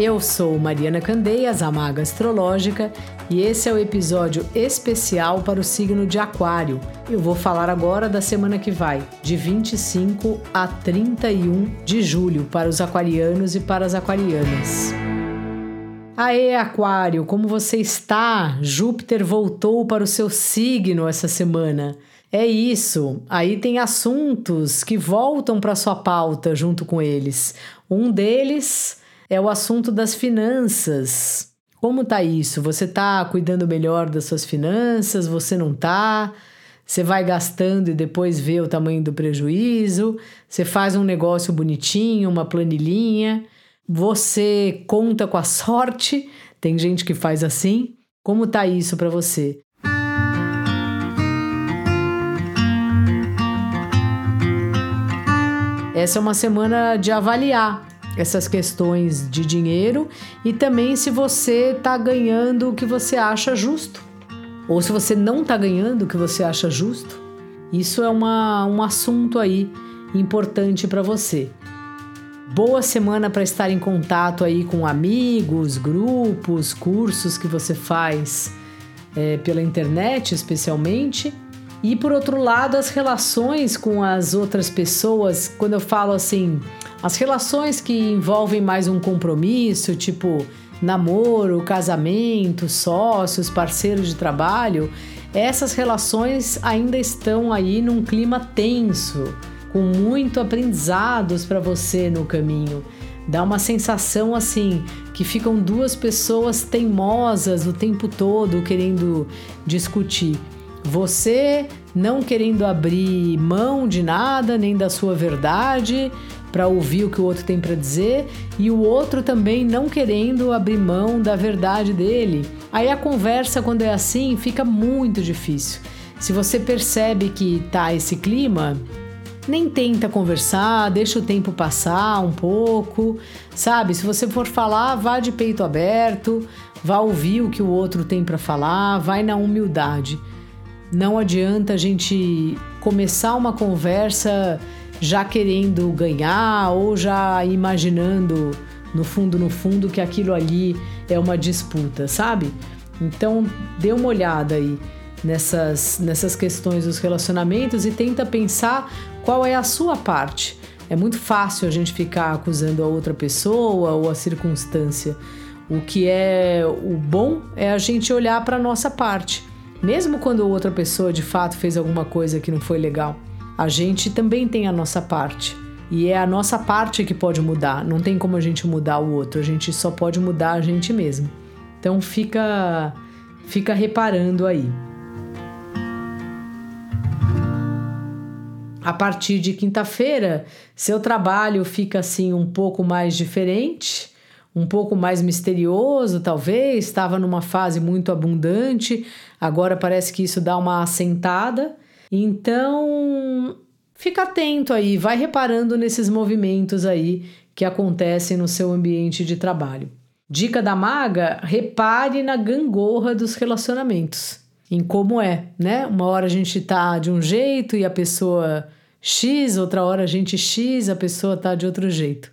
Eu sou Mariana Candeias, a Maga Astrológica, e esse é o episódio especial para o signo de Aquário. Eu vou falar agora da semana que vai, de 25 a 31 de julho, para os aquarianos e para as aquarianas. Aê, Aquário, como você está? Júpiter voltou para o seu signo essa semana. É isso. Aí tem assuntos que voltam para sua pauta junto com eles. Um deles é o assunto das finanças. Como tá isso? Você tá cuidando melhor das suas finanças? Você não tá? Você vai gastando e depois vê o tamanho do prejuízo? Você faz um negócio bonitinho, uma planilhinha? Você conta com a sorte? Tem gente que faz assim. Como tá isso para você? Essa é uma semana de avaliar essas questões de dinheiro e também se você está ganhando o que você acha justo ou se você não está ganhando o que você acha justo. Isso é uma, um assunto aí importante para você. Boa semana para estar em contato aí com amigos, grupos, cursos que você faz é, pela internet, especialmente. E por outro lado, as relações com as outras pessoas, quando eu falo assim, as relações que envolvem mais um compromisso, tipo namoro, casamento, sócios, parceiros de trabalho, essas relações ainda estão aí num clima tenso, com muito aprendizados para você no caminho. Dá uma sensação assim que ficam duas pessoas teimosas o tempo todo querendo discutir. Você não querendo abrir mão de nada, nem da sua verdade, para ouvir o que o outro tem para dizer e o outro também não querendo abrir mão da verdade dele. Aí a conversa, quando é assim, fica muito difícil. Se você percebe que tá esse clima, nem tenta conversar, deixa o tempo passar um pouco, sabe? Se você for falar, vá de peito aberto, vá ouvir o que o outro tem para falar, vai na humildade. Não adianta a gente começar uma conversa já querendo ganhar ou já imaginando no fundo, no fundo, que aquilo ali é uma disputa, sabe? Então, dê uma olhada aí nessas, nessas questões dos relacionamentos e tenta pensar qual é a sua parte. É muito fácil a gente ficar acusando a outra pessoa ou a circunstância. O que é o bom é a gente olhar para a nossa parte, mesmo quando outra pessoa de fato fez alguma coisa que não foi legal a gente também tem a nossa parte. E é a nossa parte que pode mudar, não tem como a gente mudar o outro, a gente só pode mudar a gente mesmo. Então fica fica reparando aí. A partir de quinta-feira, seu trabalho fica assim um pouco mais diferente, um pouco mais misterioso, talvez. Estava numa fase muito abundante, agora parece que isso dá uma assentada. Então, fica atento aí, vai reparando nesses movimentos aí que acontecem no seu ambiente de trabalho. Dica da maga: repare na gangorra dos relacionamentos, em como é, né? Uma hora a gente tá de um jeito e a pessoa X, outra hora a gente X, a pessoa tá de outro jeito.